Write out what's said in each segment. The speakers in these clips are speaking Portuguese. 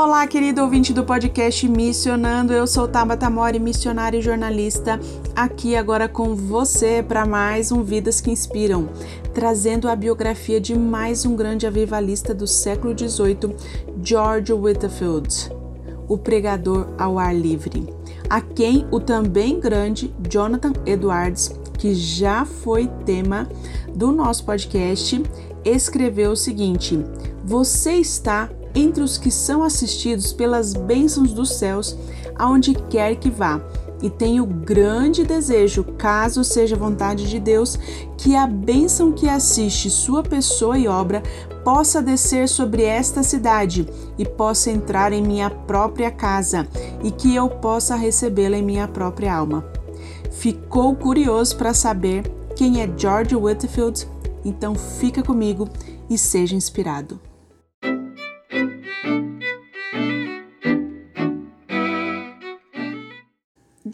Olá, querido ouvinte do podcast Missionando. Eu sou Tabata Mori, missionária e jornalista, aqui agora com você para mais um Vidas que Inspiram, trazendo a biografia de mais um grande avivalista do século XVIII, George Whitefield, o pregador ao ar livre, a quem o também grande Jonathan Edwards, que já foi tema do nosso podcast, escreveu o seguinte: Você está entre os que são assistidos pelas bênçãos dos céus, aonde quer que vá. E tenho grande desejo, caso seja vontade de Deus, que a bênção que assiste sua pessoa e obra possa descer sobre esta cidade e possa entrar em minha própria casa e que eu possa recebê-la em minha própria alma. Ficou curioso para saber quem é George Whitfield? Então fica comigo e seja inspirado.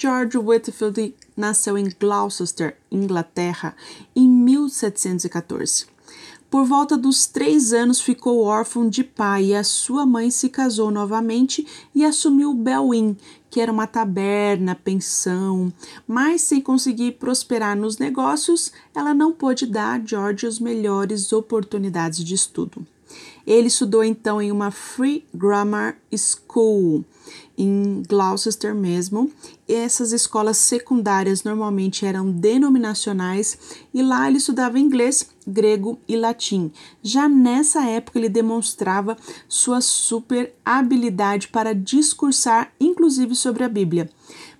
George Whitfield nasceu em Gloucester, Inglaterra, em 1714. Por volta dos três anos ficou órfão de pai e a sua mãe se casou novamente e assumiu Belwyn, que era uma taberna, pensão, mas sem conseguir prosperar nos negócios, ela não pôde dar a George as melhores oportunidades de estudo. Ele estudou então em uma Free Grammar School em Gloucester mesmo. Essas escolas secundárias normalmente eram denominacionais e lá ele estudava inglês, grego e latim. Já nessa época ele demonstrava sua super habilidade para discursar, inclusive sobre a Bíblia.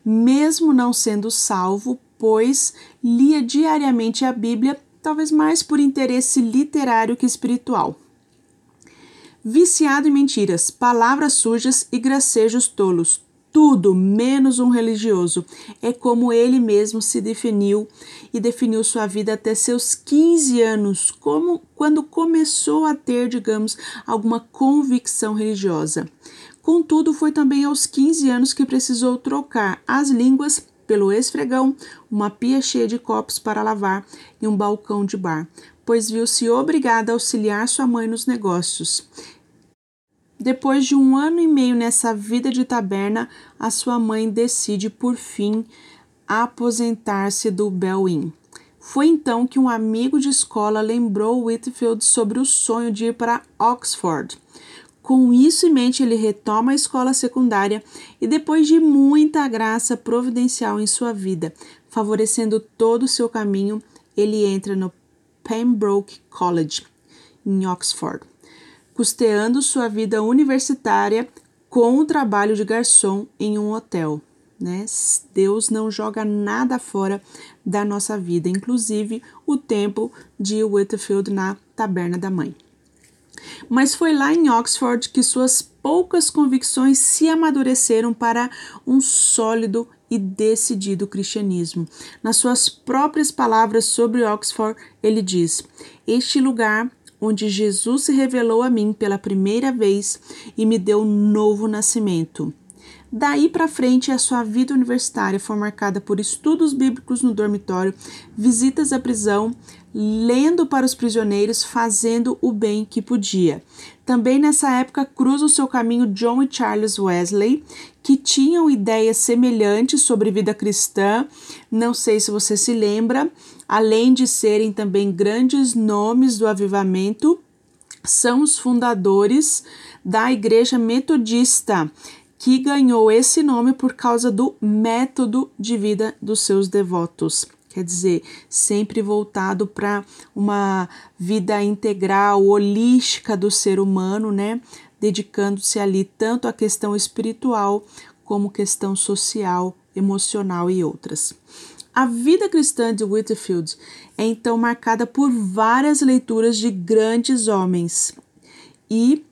Mesmo não sendo salvo, pois lia diariamente a Bíblia, talvez mais por interesse literário que espiritual viciado em mentiras, palavras sujas e gracejos tolos. Tudo menos um religioso. É como ele mesmo se definiu e definiu sua vida até seus 15 anos, como quando começou a ter, digamos, alguma convicção religiosa. Contudo, foi também aos 15 anos que precisou trocar as línguas pelo esfregão, uma pia cheia de copos para lavar e um balcão de bar, pois viu-se obrigada a auxiliar sua mãe nos negócios. Depois de um ano e meio nessa vida de taberna, a sua mãe decide por fim aposentar-se do Bell Foi então que um amigo de escola lembrou Whitfield sobre o sonho de ir para Oxford. Com isso em mente, ele retoma a escola secundária e, depois de muita graça providencial em sua vida, favorecendo todo o seu caminho, ele entra no Pembroke College, em Oxford custeando sua vida universitária com o trabalho de garçom em um hotel. Né? Deus não joga nada fora da nossa vida, inclusive o tempo de Whitfield na taberna da mãe. Mas foi lá em Oxford que suas poucas convicções se amadureceram para um sólido e decidido cristianismo. Nas suas próprias palavras sobre Oxford, ele diz: Este lugar onde Jesus se revelou a mim pela primeira vez e me deu um novo nascimento. Daí para frente, a sua vida universitária foi marcada por estudos bíblicos no dormitório, visitas à prisão, lendo para os prisioneiros, fazendo o bem que podia. Também nessa época cruza o seu caminho John e Charles Wesley, que tinham ideias semelhantes sobre vida cristã. Não sei se você se lembra, além de serem também grandes nomes do avivamento, são os fundadores da Igreja Metodista que ganhou esse nome por causa do método de vida dos seus devotos. Quer dizer, sempre voltado para uma vida integral, holística do ser humano, né? Dedicando-se ali tanto à questão espiritual como questão social, emocional e outras. A vida cristã de Whitefield é então marcada por várias leituras de grandes homens e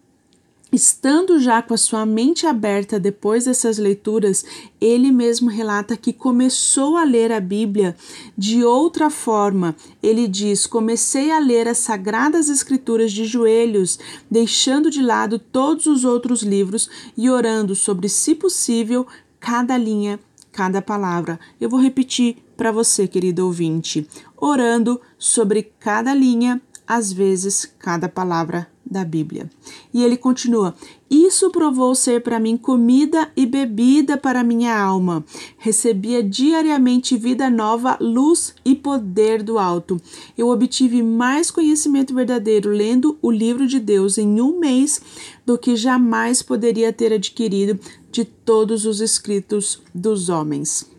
Estando já com a sua mente aberta depois dessas leituras, ele mesmo relata que começou a ler a Bíblia de outra forma. Ele diz: Comecei a ler as Sagradas Escrituras de joelhos, deixando de lado todos os outros livros e orando sobre, se possível, cada linha, cada palavra. Eu vou repetir para você, querido ouvinte: orando sobre cada linha, às vezes cada palavra da Bíblia. E ele continua: Isso provou ser para mim comida e bebida para minha alma. Recebia diariamente vida nova, luz e poder do alto. Eu obtive mais conhecimento verdadeiro lendo o livro de Deus em um mês do que jamais poderia ter adquirido de todos os escritos dos homens.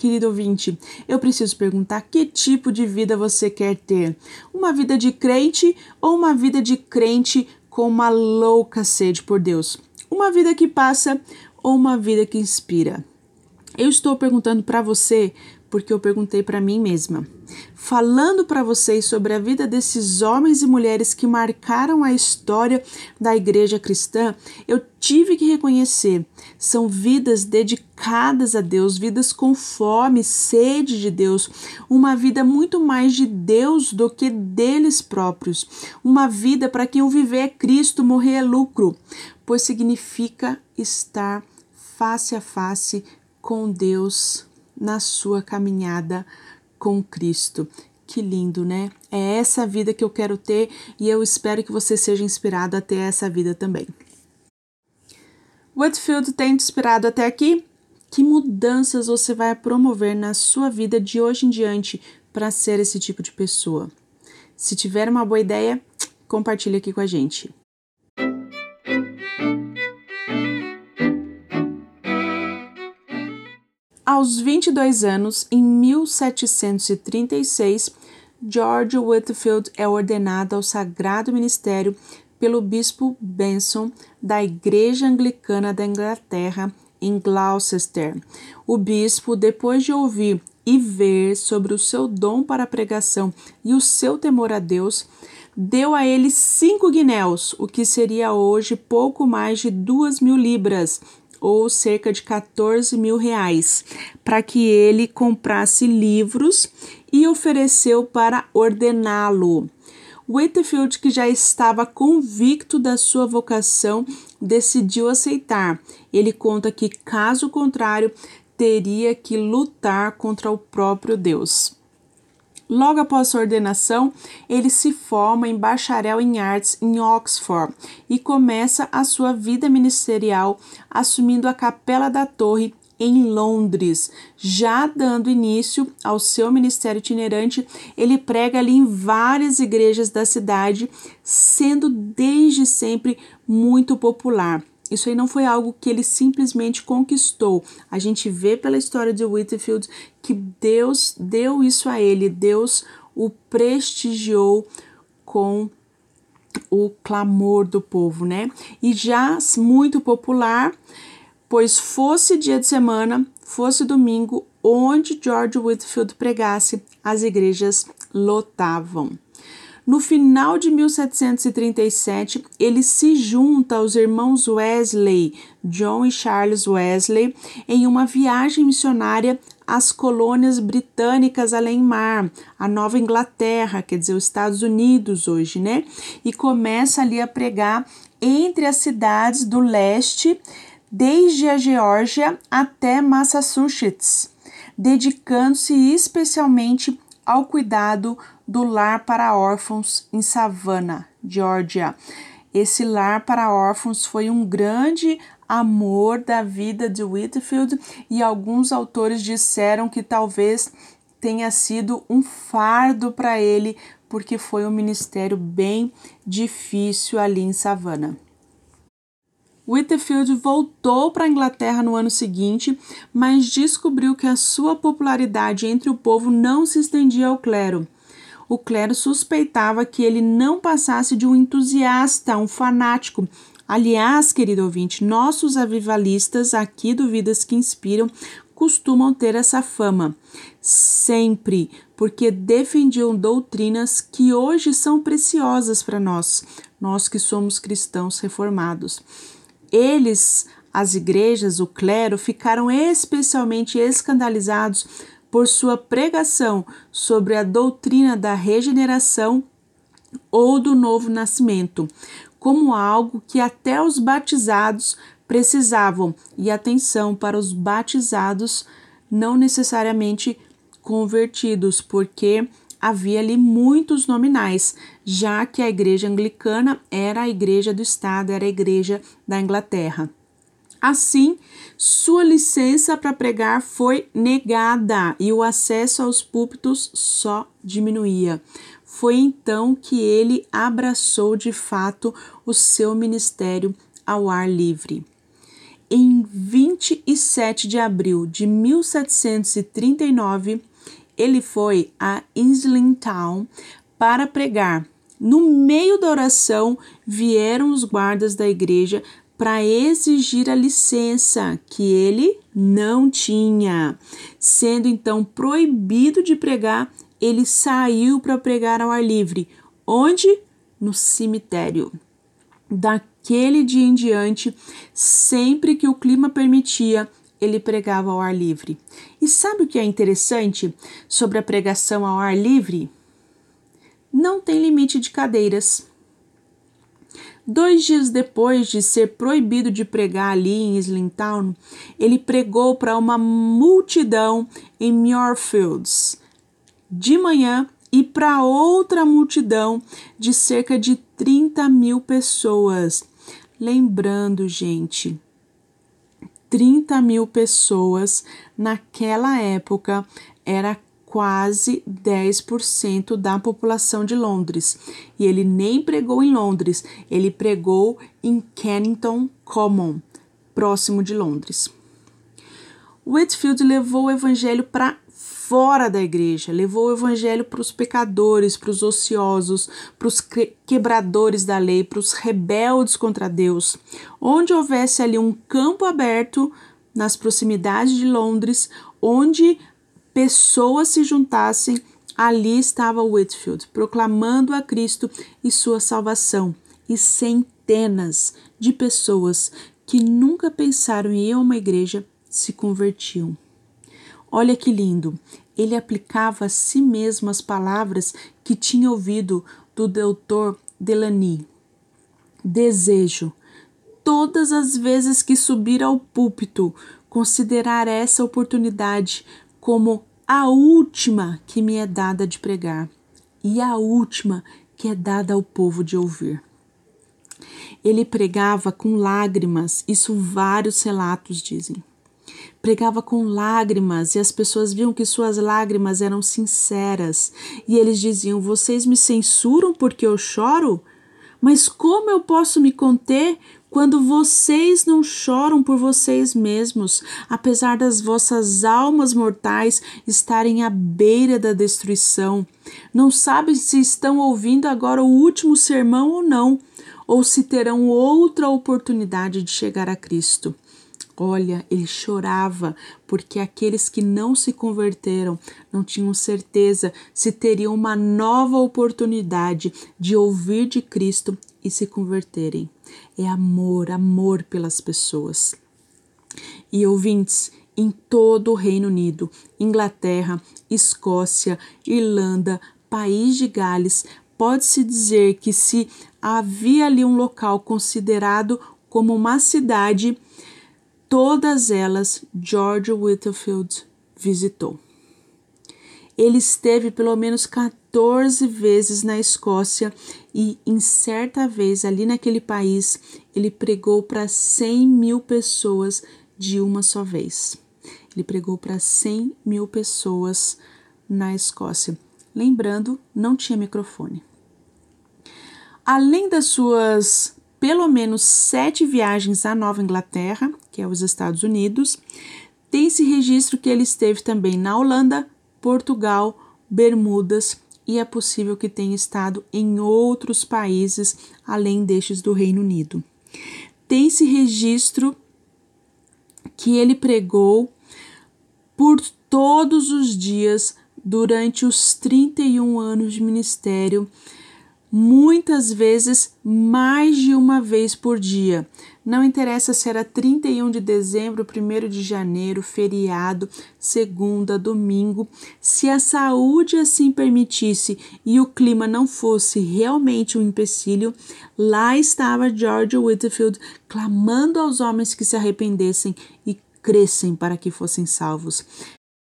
Querido ouvinte, eu preciso perguntar que tipo de vida você quer ter? Uma vida de crente ou uma vida de crente com uma louca sede por Deus? Uma vida que passa ou uma vida que inspira? Eu estou perguntando para você porque eu perguntei para mim mesma. Falando para vocês sobre a vida desses homens e mulheres que marcaram a história da igreja cristã, eu tive que reconhecer, são vidas dedicadas a Deus, vidas com fome, sede de Deus, uma vida muito mais de Deus do que deles próprios, uma vida para quem o viver é Cristo, morrer é lucro, pois significa estar face a face com Deus na sua caminhada com Cristo. Que lindo, né? É essa vida que eu quero ter e eu espero que você seja inspirado a ter essa vida também. Whitfield tem te inspirado até aqui? Que mudanças você vai promover na sua vida de hoje em diante para ser esse tipo de pessoa? Se tiver uma boa ideia, compartilhe aqui com a gente. Aos 22 anos, em 1736, George Whitfield é ordenado ao Sagrado Ministério pelo bispo Benson da Igreja Anglicana da Inglaterra em Gloucester. O bispo, depois de ouvir e ver sobre o seu dom para a pregação e o seu temor a Deus, deu a ele cinco guinéus, o que seria hoje pouco mais de duas mil libras, ou cerca de 14 mil reais, para que ele comprasse livros e ofereceu para ordená-lo. Whitfield, que já estava convicto da sua vocação, decidiu aceitar. Ele conta que, caso contrário, teria que lutar contra o próprio Deus. Logo após sua ordenação, ele se forma em bacharel em artes em Oxford e começa a sua vida ministerial assumindo a Capela da Torre em Londres. Já dando início ao seu ministério itinerante, ele prega ali em várias igrejas da cidade, sendo desde sempre muito popular. Isso aí não foi algo que ele simplesmente conquistou. A gente vê pela história de Whitfield que Deus deu isso a ele, Deus o prestigiou com o clamor do povo, né? E já muito popular, pois fosse dia de semana, fosse domingo, onde George Whitfield pregasse, as igrejas lotavam. No final de 1737, ele se junta aos irmãos Wesley, John e Charles Wesley, em uma viagem missionária às colônias britânicas além mar, a Nova Inglaterra, quer dizer, os Estados Unidos hoje, né? E começa ali a pregar entre as cidades do leste, desde a Geórgia até Massachusetts, dedicando-se especialmente ao cuidado do lar para órfãos em Savannah, Georgia. Esse lar para órfãos foi um grande amor da vida de Whitfield e alguns autores disseram que talvez tenha sido um fardo para ele, porque foi um ministério bem difícil ali em Savannah. Whitfield voltou para a Inglaterra no ano seguinte, mas descobriu que a sua popularidade entre o povo não se estendia ao clero o clero suspeitava que ele não passasse de um entusiasta, um fanático. Aliás, querido ouvinte, nossos avivalistas aqui do Vidas que Inspiram costumam ter essa fama. Sempre, porque defendiam doutrinas que hoje são preciosas para nós, nós que somos cristãos reformados. Eles, as igrejas, o clero, ficaram especialmente escandalizados por sua pregação sobre a doutrina da regeneração ou do novo nascimento, como algo que até os batizados precisavam. E atenção para os batizados, não necessariamente convertidos, porque havia ali muitos nominais, já que a igreja anglicana era a igreja do Estado, era a igreja da Inglaterra. Assim, sua licença para pregar foi negada e o acesso aos púlpitos só diminuía. Foi então que ele abraçou de fato o seu ministério ao ar livre. Em 27 de abril de 1739, ele foi a Islington para pregar. No meio da oração, vieram os guardas da igreja para exigir a licença que ele não tinha. Sendo então proibido de pregar, ele saiu para pregar ao ar livre. Onde? No cemitério. Daquele dia em diante, sempre que o clima permitia, ele pregava ao ar livre. E sabe o que é interessante sobre a pregação ao ar livre? Não tem limite de cadeiras. Dois dias depois de ser proibido de pregar ali em Islington, ele pregou para uma multidão em Muirfields de manhã e para outra multidão de cerca de 30 mil pessoas. Lembrando, gente, 30 mil pessoas naquela época era quase 10% da população de Londres. E ele nem pregou em Londres, ele pregou em Kennington Common, próximo de Londres. Whitfield levou o evangelho para fora da igreja, levou o evangelho para os pecadores, para os ociosos, para os quebradores da lei, para os rebeldes contra Deus. Onde houvesse ali um campo aberto nas proximidades de Londres, onde pessoas se juntassem, ali estava Whitfield, proclamando a Cristo e sua salvação. E centenas de pessoas que nunca pensaram em ir a uma igreja se convertiam. Olha que lindo! Ele aplicava a si mesmo as palavras que tinha ouvido do doutor Delany. Desejo, todas as vezes que subir ao púlpito, considerar essa oportunidade como a última que me é dada de pregar e a última que é dada ao povo de ouvir. Ele pregava com lágrimas, isso vários relatos dizem pregava com lágrimas e as pessoas viam que suas lágrimas eram sinceras. E eles diziam: Vocês me censuram porque eu choro? Mas como eu posso me conter quando vocês não choram por vocês mesmos, apesar das vossas almas mortais estarem à beira da destruição? Não sabem se estão ouvindo agora o último sermão ou não, ou se terão outra oportunidade de chegar a Cristo. Olha, ele chorava porque aqueles que não se converteram não tinham certeza se teriam uma nova oportunidade de ouvir de Cristo e se converterem. É amor, amor pelas pessoas. E ouvintes, em todo o Reino Unido, Inglaterra, Escócia, Irlanda, País de Gales, pode-se dizer que se havia ali um local considerado como uma cidade, Todas elas George Whitfield visitou. Ele esteve pelo menos 14 vezes na Escócia e, em certa vez, ali naquele país, ele pregou para 100 mil pessoas de uma só vez. Ele pregou para 100 mil pessoas na Escócia. Lembrando, não tinha microfone. Além das suas pelo menos sete viagens à Nova Inglaterra, que é os Estados Unidos. Tem-se registro que ele esteve também na Holanda, Portugal, Bermudas e é possível que tenha estado em outros países além destes do Reino Unido. Tem-se registro que ele pregou por todos os dias durante os 31 anos de ministério, muitas vezes mais de uma vez por dia. Não interessa se era 31 de dezembro, 1 de janeiro, feriado, segunda, domingo, se a saúde assim permitisse e o clima não fosse realmente um empecilho, lá estava George Whitfield clamando aos homens que se arrependessem e crescem para que fossem salvos.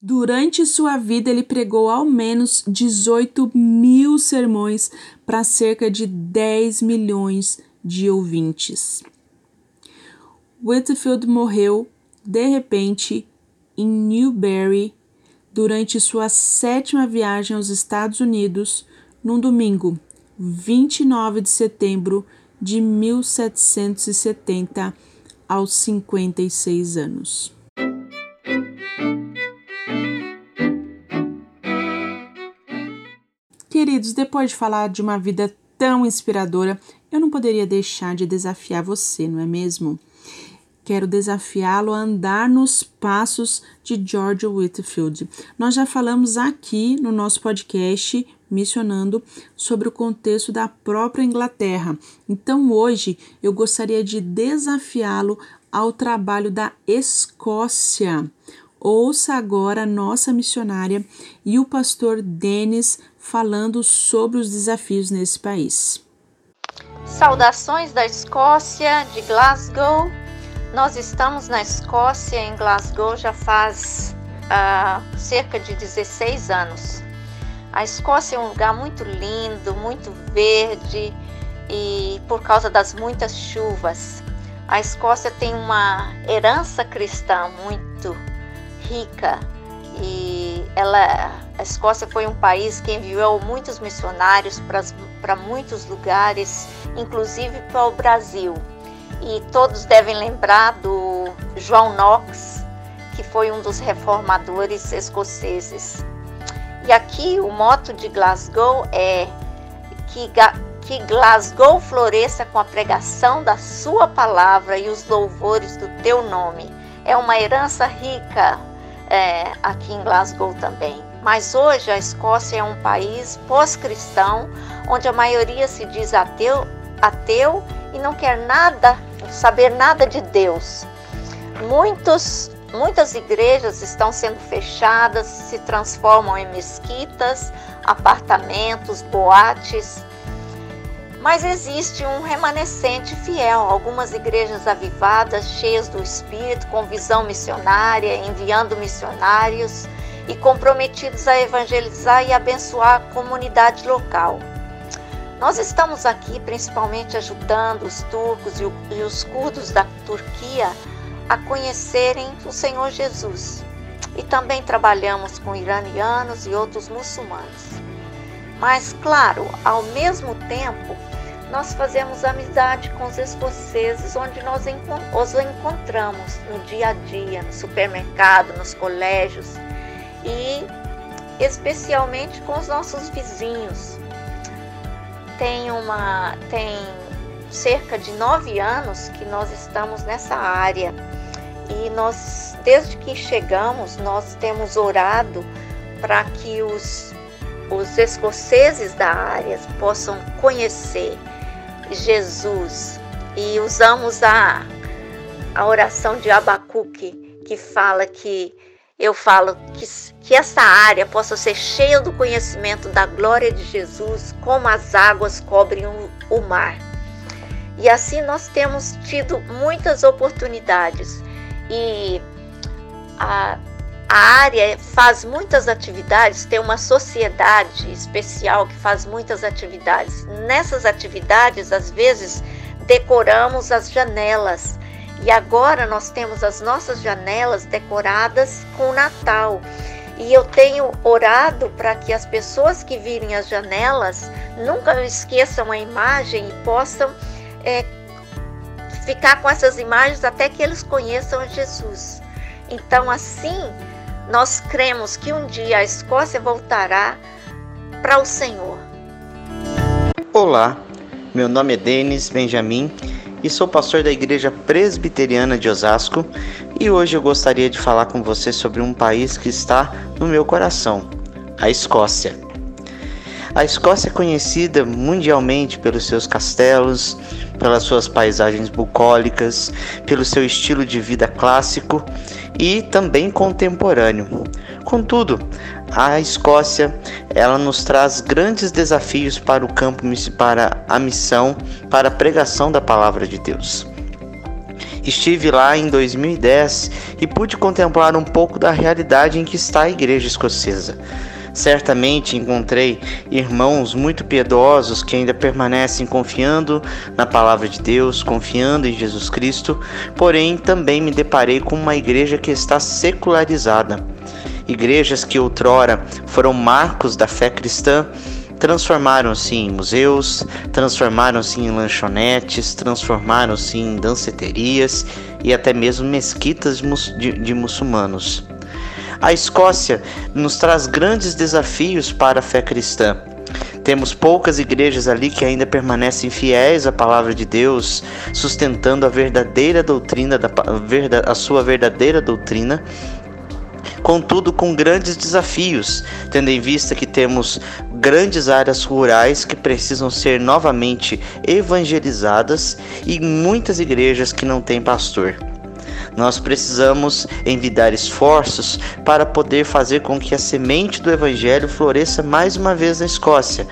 Durante sua vida, ele pregou ao menos 18 mil sermões para cerca de 10 milhões de ouvintes. Whitfield morreu de repente em Newberry durante sua sétima viagem aos Estados Unidos num domingo, 29 de setembro de 1770, aos 56 anos. Queridos, depois de falar de uma vida tão inspiradora, eu não poderia deixar de desafiar você, não é mesmo? Quero desafiá-lo a andar nos passos de George Whitfield. Nós já falamos aqui no nosso podcast Missionando sobre o contexto da própria Inglaterra. Então hoje eu gostaria de desafiá-lo ao trabalho da Escócia. Ouça agora a nossa missionária e o pastor Denis falando sobre os desafios nesse país. Saudações da Escócia, de Glasgow. Nós estamos na Escócia, em Glasgow, já faz uh, cerca de 16 anos. A Escócia é um lugar muito lindo, muito verde e por causa das muitas chuvas. A Escócia tem uma herança cristã muito rica e ela, a Escócia foi um país que enviou muitos missionários para muitos lugares, inclusive para o Brasil. E todos devem lembrar do João Knox, que foi um dos reformadores escoceses. E aqui o moto de Glasgow é que, que Glasgow floresça com a pregação da sua palavra e os louvores do teu nome. É uma herança rica é, aqui em Glasgow também. Mas hoje a Escócia é um país pós-cristão, onde a maioria se diz ateu, ateu e não quer nada, saber nada de Deus. Muitos, muitas igrejas estão sendo fechadas, se transformam em mesquitas, apartamentos, boates mas existe um remanescente fiel, algumas igrejas avivadas, cheias do Espírito, com visão missionária, enviando missionários e comprometidos a evangelizar e abençoar a comunidade local. Nós estamos aqui principalmente ajudando os turcos e os curdos da Turquia a conhecerem o Senhor Jesus. E também trabalhamos com iranianos e outros muçulmanos. Mas, claro, ao mesmo tempo, nós fazemos amizade com os escoceses, onde nós os encontramos no dia a dia, no supermercado, nos colégios e especialmente com os nossos vizinhos. Tem uma tem cerca de nove anos que nós estamos nessa área e nós desde que chegamos nós temos orado para que os os escoceses da área possam conhecer Jesus e usamos a, a oração de Abacuque que fala que eu falo que, que essa área possa ser cheia do conhecimento da glória de Jesus, como as águas cobrem o, o mar. E assim nós temos tido muitas oportunidades e a, a área faz muitas atividades, tem uma sociedade especial que faz muitas atividades. Nessas atividades, às vezes, decoramos as janelas. E agora nós temos as nossas janelas decoradas com Natal. E eu tenho orado para que as pessoas que virem as janelas nunca esqueçam a imagem e possam é, ficar com essas imagens até que eles conheçam Jesus. Então, assim, nós cremos que um dia a Escócia voltará para o Senhor. Olá, meu nome é Denis Benjamin e sou pastor da Igreja Presbiteriana de Osasco e hoje eu gostaria de falar com você sobre um país que está no meu coração, a Escócia. A Escócia é conhecida mundialmente pelos seus castelos, pelas suas paisagens bucólicas, pelo seu estilo de vida clássico e também contemporâneo. Contudo, a Escócia, ela nos traz grandes desafios para o campo para a missão, para a pregação da palavra de Deus. Estive lá em 2010 e pude contemplar um pouco da realidade em que está a igreja escocesa. Certamente encontrei irmãos muito piedosos que ainda permanecem confiando na palavra de Deus, confiando em Jesus Cristo, porém também me deparei com uma igreja que está secularizada Igrejas que outrora foram marcos da fé cristã transformaram-se em museus, transformaram-se em lanchonetes, transformaram-se em danceterias e até mesmo mesquitas de, de, muçulmanos. A Escócia nos traz grandes desafios para a fé cristã. Temos poucas igrejas ali que ainda permanecem fiéis à palavra de Deus, sustentando a verdadeira doutrina, da, a sua verdadeira doutrina contudo com grandes desafios, tendo em vista que temos grandes áreas rurais que precisam ser novamente evangelizadas e muitas igrejas que não têm pastor. Nós precisamos envidar esforços para poder fazer com que a semente do Evangelho floresça mais uma vez na Escócia.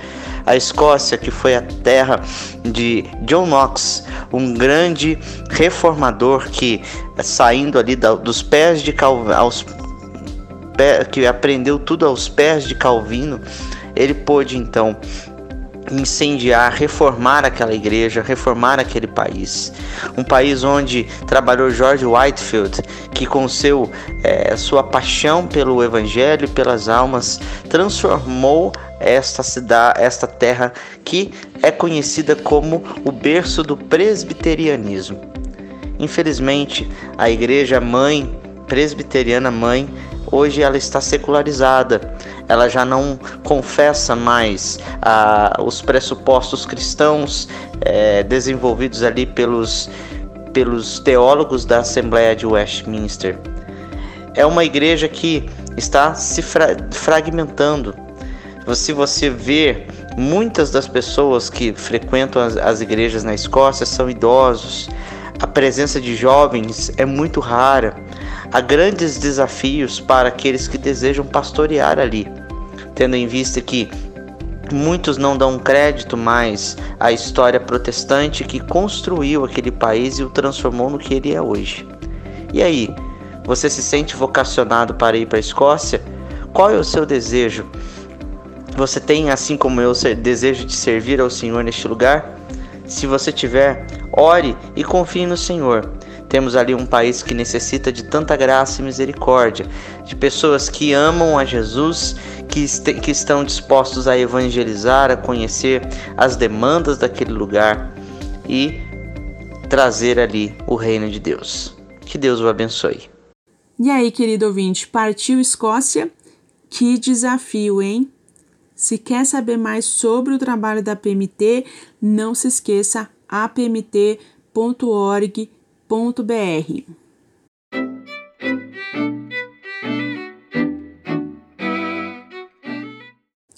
A Escócia, que foi a terra de John Knox, um grande reformador que, saindo ali dos pés de Calvino, que aprendeu tudo aos pés de Calvino, ele pôde então incendiar, reformar aquela igreja, reformar aquele país. Um país onde trabalhou George Whitefield, que com seu é, sua paixão pelo evangelho, pelas almas, transformou esta cidade, esta terra que é conhecida como o berço do presbiterianismo. Infelizmente, a igreja mãe presbiteriana mãe hoje ela está secularizada, ela já não confessa mais ah, os pressupostos cristãos eh, desenvolvidos ali pelos, pelos teólogos da Assembleia de Westminster. É uma igreja que está se fra fragmentando. Se você ver, muitas das pessoas que frequentam as, as igrejas na Escócia são idosos, a presença de jovens é muito rara. Há grandes desafios para aqueles que desejam pastorear ali, tendo em vista que muitos não dão crédito mais à história protestante que construiu aquele país e o transformou no que ele é hoje. E aí, você se sente vocacionado para ir para a Escócia? Qual é o seu desejo? Você tem, assim como eu, desejo de servir ao Senhor neste lugar? Se você tiver, ore e confie no Senhor. Temos ali um país que necessita de tanta graça e misericórdia, de pessoas que amam a Jesus, que, que estão dispostos a evangelizar, a conhecer as demandas daquele lugar e trazer ali o reino de Deus. Que Deus o abençoe. E aí, querido ouvinte, partiu Escócia? Que desafio, hein? Se quer saber mais sobre o trabalho da PMT, não se esqueça apmt.org.br.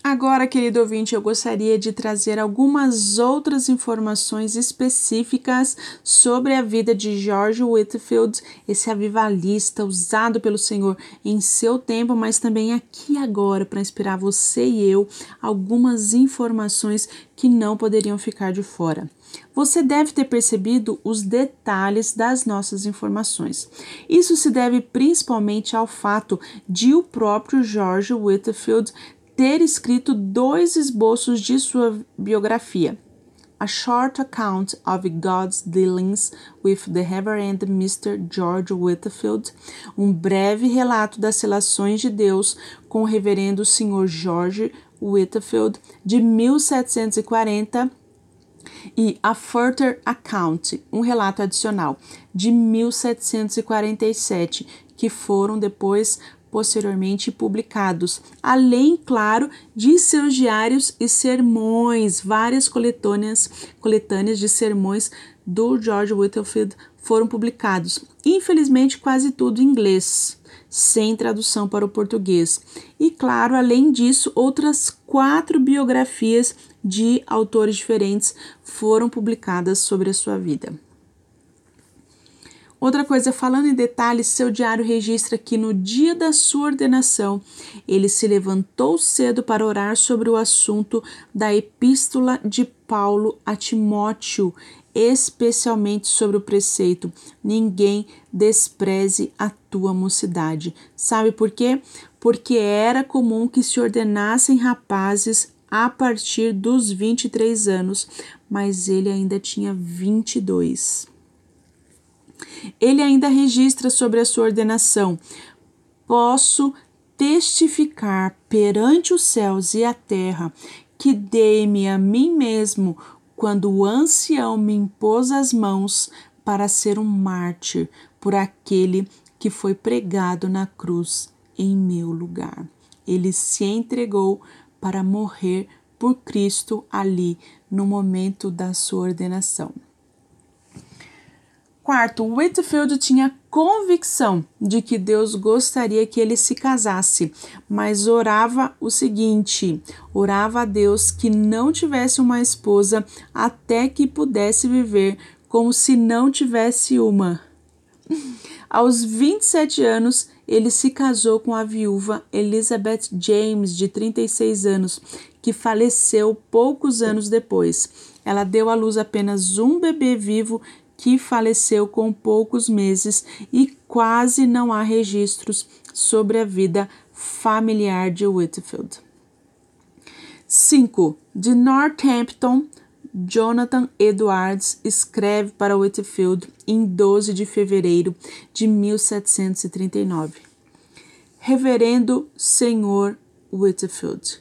Agora, querido ouvinte, eu gostaria de trazer algumas outras informações específicas sobre a vida de George Whitfield, esse avivalista usado pelo Senhor em seu tempo, mas também aqui agora para inspirar você e eu algumas informações que não poderiam ficar de fora. Você deve ter percebido os detalhes das nossas informações. Isso se deve principalmente ao fato de o próprio George Whitfield ter escrito dois esboços de sua biografia. A Short Account of God's Dealings with the Reverend Mr. George Whitfield, um breve relato das relações de Deus com o Reverendo Sr. George Whitfield, de 1740, e A Further Account, um relato adicional, de 1747, que foram depois posteriormente publicados, além, claro, de seus diários e sermões, várias coletâneas, coletâneas de sermões do George Whitfield foram publicados. Infelizmente, quase tudo em inglês, sem tradução para o português. E, claro, além disso, outras quatro biografias de autores diferentes foram publicadas sobre a sua vida. Outra coisa, falando em detalhes, seu diário registra que no dia da sua ordenação, ele se levantou cedo para orar sobre o assunto da epístola de Paulo a Timóteo, especialmente sobre o preceito: ninguém despreze a tua mocidade. Sabe por quê? Porque era comum que se ordenassem rapazes a partir dos 23 anos, mas ele ainda tinha 22. Ele ainda registra sobre a sua ordenação: Posso testificar perante os céus e a terra que dei-me a mim mesmo quando o ancião me impôs as mãos para ser um mártir por aquele que foi pregado na cruz em meu lugar. Ele se entregou para morrer por Cristo ali no momento da sua ordenação. Quarto, Whitfield tinha convicção de que Deus gostaria que ele se casasse, mas orava o seguinte: orava a Deus que não tivesse uma esposa até que pudesse viver como se não tivesse uma. Aos 27 anos, ele se casou com a viúva Elizabeth James, de 36 anos, que faleceu poucos anos depois. Ela deu à luz apenas um bebê vivo que faleceu com poucos meses e quase não há registros sobre a vida familiar de Whitfield. 5. De Northampton, Jonathan Edwards escreve para Whitfield em 12 de fevereiro de 1739. Reverendo Senhor Whitfield,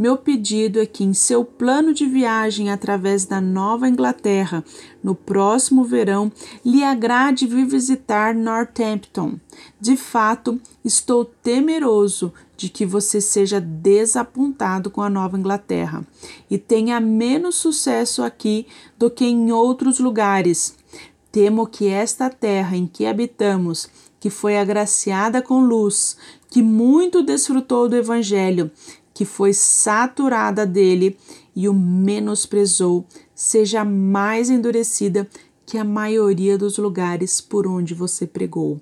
meu pedido é que, em seu plano de viagem através da Nova Inglaterra, no próximo verão, lhe agrade vir visitar Northampton. De fato, estou temeroso de que você seja desapontado com a Nova Inglaterra e tenha menos sucesso aqui do que em outros lugares. Temo que esta terra em que habitamos, que foi agraciada com luz, que muito desfrutou do Evangelho, que foi saturada dele e o menosprezou, seja mais endurecida que a maioria dos lugares por onde você pregou.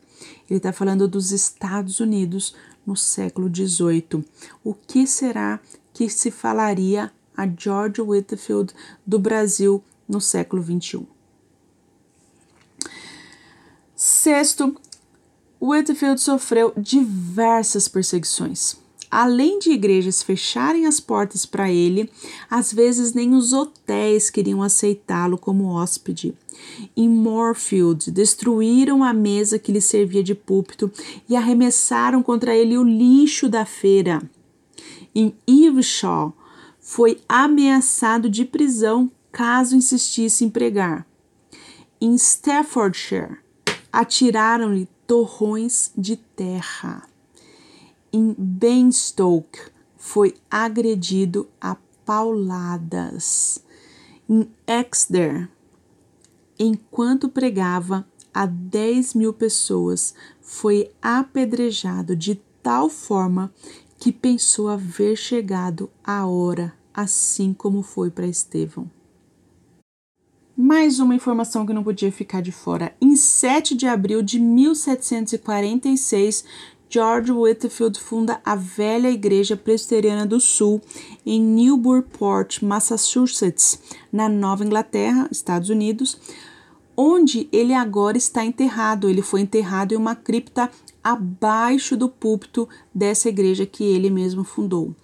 Ele está falando dos Estados Unidos no século XVIII. O que será que se falaria a George Whitfield do Brasil no século XXI? Sexto, Whitfield sofreu diversas perseguições. Além de igrejas fecharem as portas para ele, às vezes nem os hotéis queriam aceitá-lo como hóspede. Em Moorfield, destruíram a mesa que lhe servia de púlpito e arremessaram contra ele o lixo da feira. Em Evesham, foi ameaçado de prisão caso insistisse em pregar. Em Staffordshire, atiraram-lhe torrões de terra em Benstoke foi agredido a pauladas. Em Exeter, enquanto pregava a 10 mil pessoas, foi apedrejado de tal forma que pensou haver chegado a hora, assim como foi para Estevão. Mais uma informação que não podia ficar de fora. Em 7 de abril de 1746, George Whitfield funda a velha Igreja Presbiteriana do Sul em Newburyport, Massachusetts, na Nova Inglaterra, Estados Unidos, onde ele agora está enterrado. Ele foi enterrado em uma cripta abaixo do púlpito dessa igreja que ele mesmo fundou.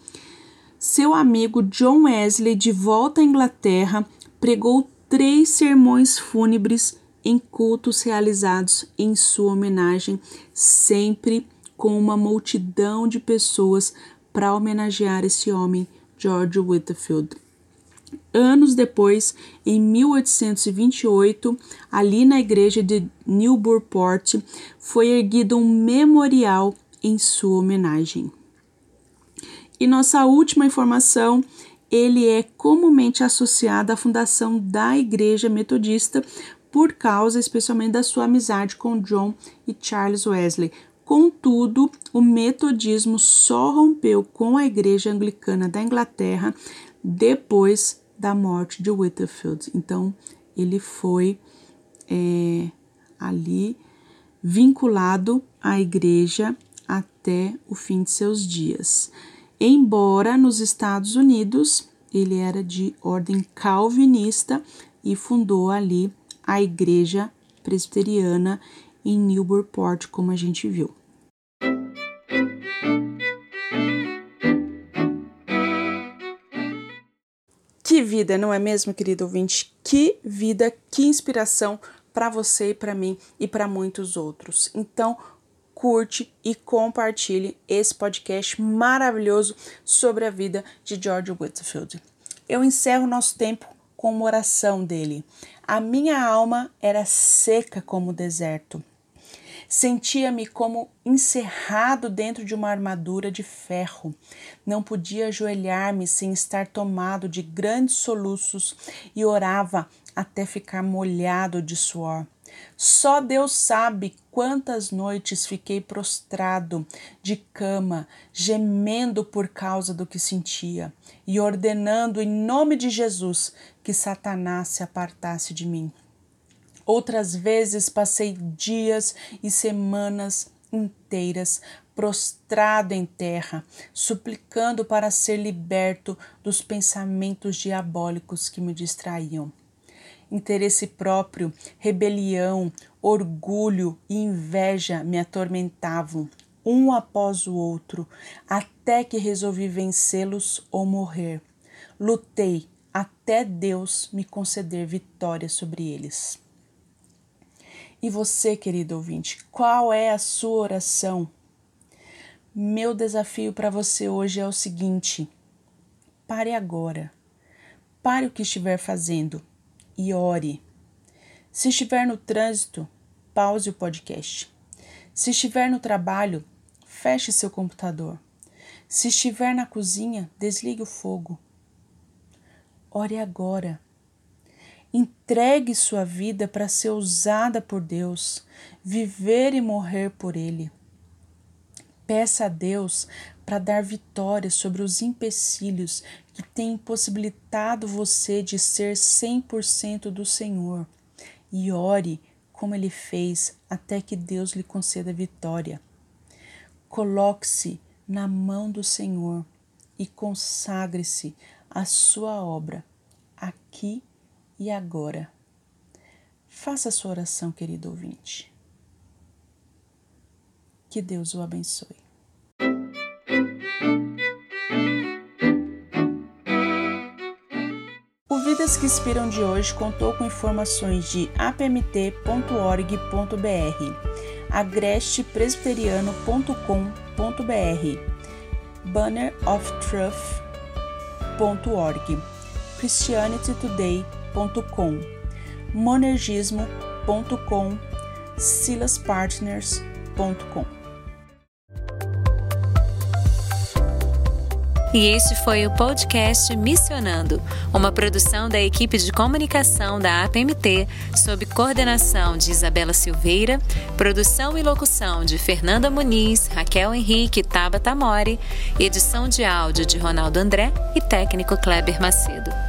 Seu amigo John Wesley, de volta à Inglaterra, pregou três sermões fúnebres em cultos realizados em sua homenagem, sempre com uma multidão de pessoas para homenagear esse homem, George Whitfield. Anos depois, em 1828, ali na igreja de Newburyport, foi erguido um memorial em sua homenagem. E nossa última informação ele é comumente associado à fundação da Igreja Metodista por causa especialmente da sua amizade com John e Charles Wesley. Contudo, o metodismo só rompeu com a Igreja Anglicana da Inglaterra depois da morte de Whitefield. Então, ele foi é, ali vinculado à igreja até o fim de seus dias. Embora nos Estados Unidos ele era de ordem calvinista e fundou ali a igreja presbiteriana em Newburyport, como a gente viu. Que vida, não é mesmo, querido ouvinte? Que vida, que inspiração para você e para mim e para muitos outros. Então, curte e compartilhe esse podcast maravilhoso sobre a vida de George Whitfield. Eu encerro nosso tempo com uma oração dele. A minha alma era seca como o deserto. Sentia-me como encerrado dentro de uma armadura de ferro. Não podia ajoelhar-me sem estar tomado de grandes soluços e orava até ficar molhado de suor. Só Deus sabe quantas noites fiquei prostrado de cama, gemendo por causa do que sentia e ordenando em nome de Jesus que Satanás se apartasse de mim. Outras vezes passei dias e semanas inteiras prostrado em terra, suplicando para ser liberto dos pensamentos diabólicos que me distraíam interesse próprio, rebelião, orgulho e inveja me atormentavam, um após o outro, até que resolvi vencê-los ou morrer. Lutei até Deus me conceder vitória sobre eles. E você, querido ouvinte, qual é a sua oração? Meu desafio para você hoje é o seguinte: pare agora. Pare o que estiver fazendo e ore. Se estiver no trânsito, pause o podcast. Se estiver no trabalho, feche seu computador. Se estiver na cozinha, desligue o fogo. Ore agora. Entregue sua vida para ser usada por Deus, viver e morrer por Ele. Peça a Deus para dar vitória sobre os empecilhos que têm impossibilitado você de ser 100% do Senhor. E ore como ele fez até que Deus lhe conceda vitória. Coloque-se na mão do Senhor e consagre-se à sua obra, aqui e agora. Faça sua oração, querido ouvinte. Que Deus o abençoe. O Vidas que Inspiram de hoje contou com informações de apmt.org.br, agrestepresbiteriano.com.br, banneroftruth.org, christianitytoday.com, monergismo.com, silaspartners.com. E este foi o podcast Missionando, uma produção da equipe de comunicação da APMT, sob coordenação de Isabela Silveira, produção e locução de Fernanda Muniz, Raquel Henrique e Tabata Mori, edição de áudio de Ronaldo André e técnico Kleber Macedo.